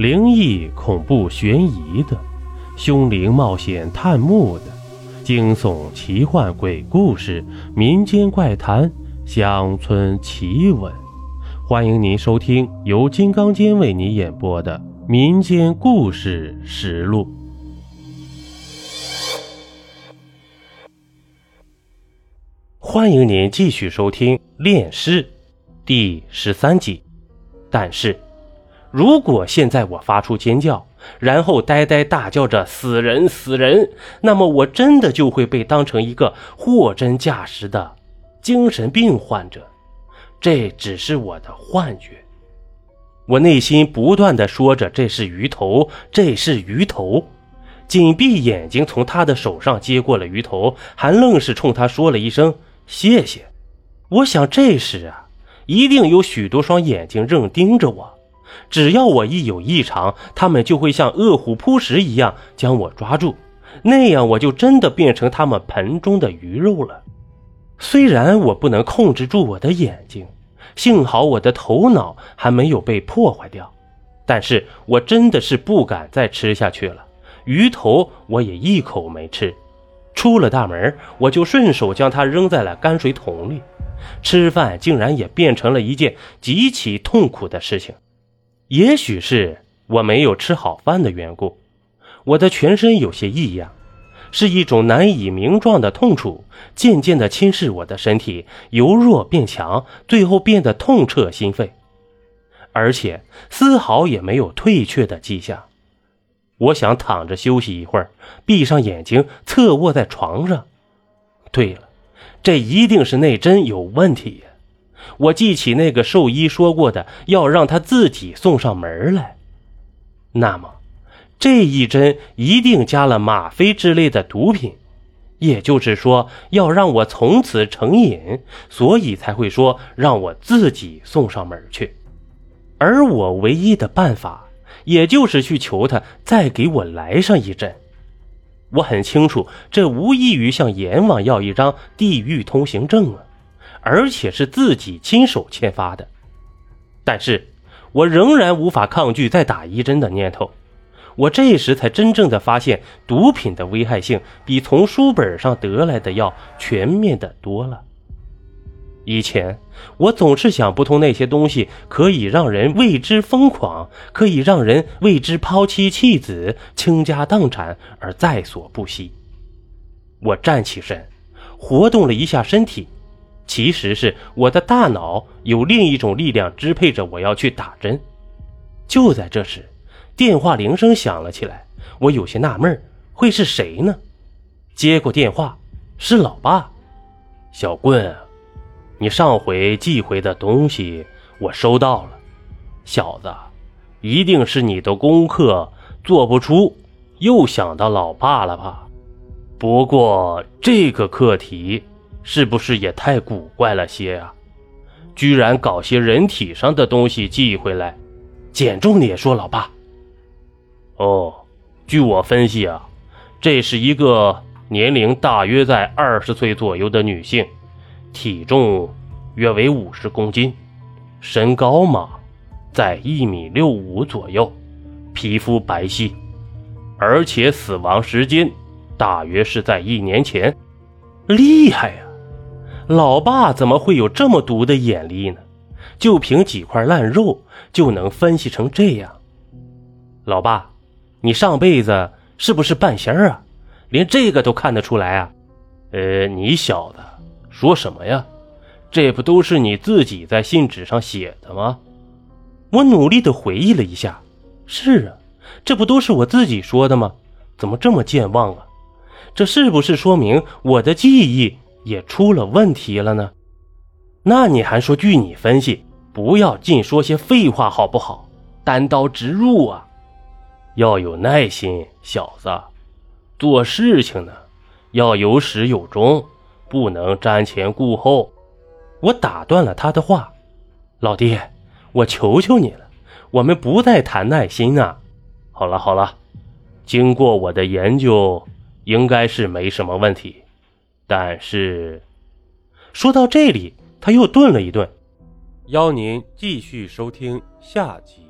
灵异、恐怖、悬疑的，凶灵冒险探墓的，惊悚、奇幻、鬼故事、民间怪谈、乡村奇闻。欢迎您收听由金刚间为你演播的《民间故事实录》。欢迎您继续收听《炼尸》第十三集。但是，如果现在我发出尖叫，然后呆呆大叫着“死人，死人”，那么我真的就会被当成一个货真价实的精神病患者。这只是我的幻觉。我内心不断的说着：“这是鱼头，这是鱼头。”紧闭眼睛，从他的手上接过了鱼头，还愣是冲他说了一声。谢谢。我想这时啊，一定有许多双眼睛正盯着我。只要我一有异常，他们就会像饿虎扑食一样将我抓住，那样我就真的变成他们盆中的鱼肉了。虽然我不能控制住我的眼睛，幸好我的头脑还没有被破坏掉，但是我真的是不敢再吃下去了。鱼头我也一口没吃。出了大门，我就顺手将它扔在了泔水桶里。吃饭竟然也变成了一件极其痛苦的事情。也许是我没有吃好饭的缘故，我的全身有些异样，是一种难以名状的痛楚，渐渐地侵蚀我的身体，由弱变强，最后变得痛彻心肺，而且丝毫也没有退却的迹象。我想躺着休息一会儿，闭上眼睛，侧卧在床上。对了，这一定是那针有问题！我记起那个兽医说过的，要让他自己送上门来。那么，这一针一定加了吗啡之类的毒品，也就是说，要让我从此成瘾，所以才会说让我自己送上门去。而我唯一的办法。也就是去求他再给我来上一针，我很清楚，这无异于向阎王要一张地狱通行证啊，而且是自己亲手签发的。但是我仍然无法抗拒再打一针的念头。我这时才真正的发现，毒品的危害性比从书本上得来的要全面的多了。以前我总是想不通，那些东西可以让人为之疯狂，可以让人为之抛妻弃子、倾家荡产而在所不惜。我站起身，活动了一下身体，其实是我的大脑有另一种力量支配着我要去打针。就在这时，电话铃声响了起来，我有些纳闷，会是谁呢？接过电话，是老爸，小棍。你上回寄回的东西我收到了，小子，一定是你的功课做不出，又想到老爸了吧？不过这个课题是不是也太古怪了些啊？居然搞些人体上的东西寄回来，减重点说，老爸。哦，据我分析啊，这是一个年龄大约在二十岁左右的女性。体重约为五十公斤，身高嘛，在一米六五左右，皮肤白皙，而且死亡时间大约是在一年前。厉害呀！老爸怎么会有这么毒的眼力呢？就凭几块烂肉就能分析成这样？老爸，你上辈子是不是半仙儿啊？连这个都看得出来啊？呃，你小子。说什么呀？这不都是你自己在信纸上写的吗？我努力的回忆了一下，是啊，这不都是我自己说的吗？怎么这么健忘啊？这是不是说明我的记忆也出了问题了呢？那你还说据你分析，不要净说些废话好不好？单刀直入啊！要有耐心，小子，做事情呢要有始有终。不能瞻前顾后，我打断了他的话。老弟，我求求你了，我们不再谈耐心啊！好了好了，经过我的研究，应该是没什么问题。但是，说到这里，他又顿了一顿。邀您继续收听下集。